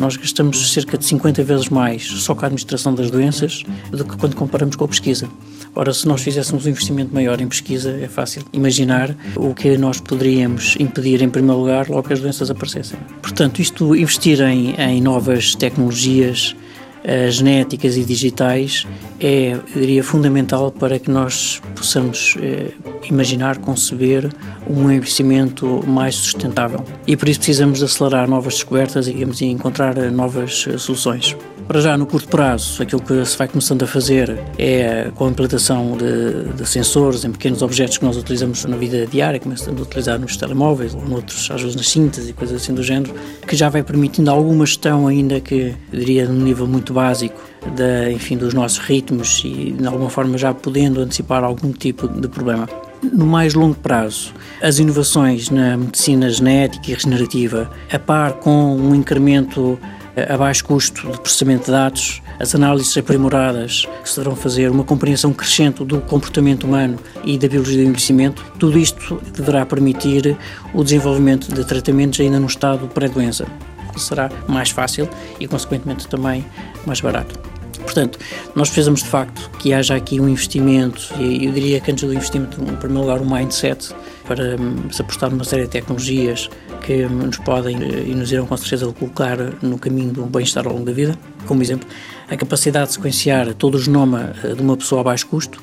Nós gastamos cerca de 50 vezes mais só com a administração das doenças do que quando comparamos com a pesquisa. Ora, se nós fizéssemos um investimento maior em pesquisa, é fácil imaginar o que nós poderíamos impedir, em primeiro lugar, logo que as doenças aparecessem. Portanto, isto, investir em, em novas tecnologias genéticas e digitais é, eu diria, fundamental para que nós possamos uh, imaginar, conceber um investimento mais sustentável. E por isso precisamos acelerar novas descobertas e, encontrar novas uh, soluções. Para já, no curto prazo, aquilo que se vai começando a fazer é com a implantação de, de sensores em pequenos objetos que nós utilizamos na vida diária, começando a utilizar nos telemóveis ou noutros, às vezes nas cintas e coisas assim do género, que já vai permitindo alguma gestão ainda que, eu diria, num nível muito básico, da, enfim, dos nossos ritmos e, de alguma forma, já podendo antecipar algum tipo de problema. No mais longo prazo, as inovações na medicina genética e regenerativa, a par com um incremento a baixo custo de processamento de dados, as análises aprimoradas que se deverão fazer, uma compreensão crescente do comportamento humano e da biologia do envelhecimento, tudo isto deverá permitir o desenvolvimento de tratamentos ainda num estado pré-doença. Será mais fácil e, consequentemente, também mais barato. Portanto, nós precisamos de facto que haja aqui um investimento, e eu diria que antes do investimento, em primeiro lugar, um mindset para hum, se apostar numa série de tecnologias que nos podem eh, e nos irão com certeza colocar no caminho do bem-estar ao longo da vida. Como exemplo, a capacidade de sequenciar todo o genoma eh, de uma pessoa a baixo custo.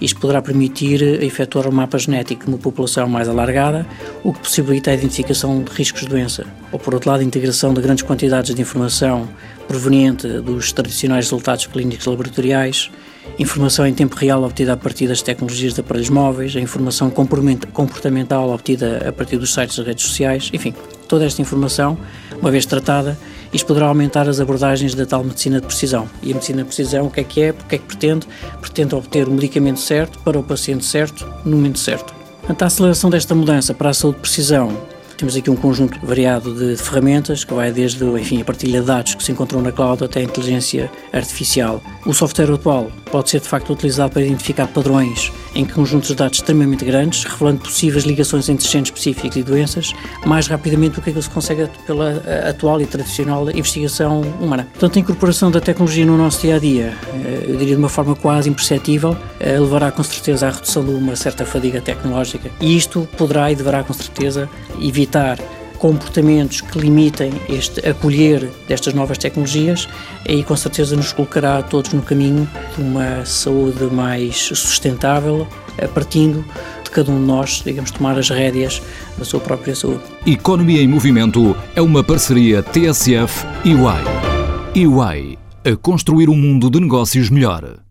Isto poderá permitir eh, efetuar um mapa genético de uma população mais alargada, o que possibilita a identificação de riscos de doença. Ou, por outro lado, a integração de grandes quantidades de informação proveniente dos tradicionais resultados clínicos laboratoriais, informação em tempo real obtida a partir das tecnologias de aparelhos móveis, a informação comportamental obtida a partir dos sites das redes sociais, enfim, toda esta informação, uma vez tratada, isto poderá aumentar as abordagens da tal medicina de precisão. E a medicina de precisão, o que é que é? Porque é que pretende? Pretende obter o medicamento certo para o paciente certo, no momento certo. Portanto, a aceleração desta mudança para a saúde de precisão temos aqui um conjunto variado de ferramentas que vai desde enfim, a partilha de dados que se encontram na cloud até a inteligência artificial. O software atual pode ser de facto utilizado para identificar padrões em conjuntos de dados extremamente grandes, revelando possíveis ligações entre genes específicos e doenças, mais rapidamente do que aquilo se consegue pela atual e tradicional investigação humana. Portanto, a incorporação da tecnologia no nosso dia a dia, eh, eu diria de uma forma quase imperceptível, eh, levará com certeza à redução de uma certa fadiga tecnológica e isto poderá e deverá com certeza evitar comportamentos que limitem este acolher destas novas tecnologias e com certeza nos colocará todos no caminho de uma saúde mais sustentável, partindo de cada um de nós, digamos, tomar as rédeas da sua própria saúde. Economia em Movimento é uma parceria TSF e UI. UI a construir um mundo de negócios melhor.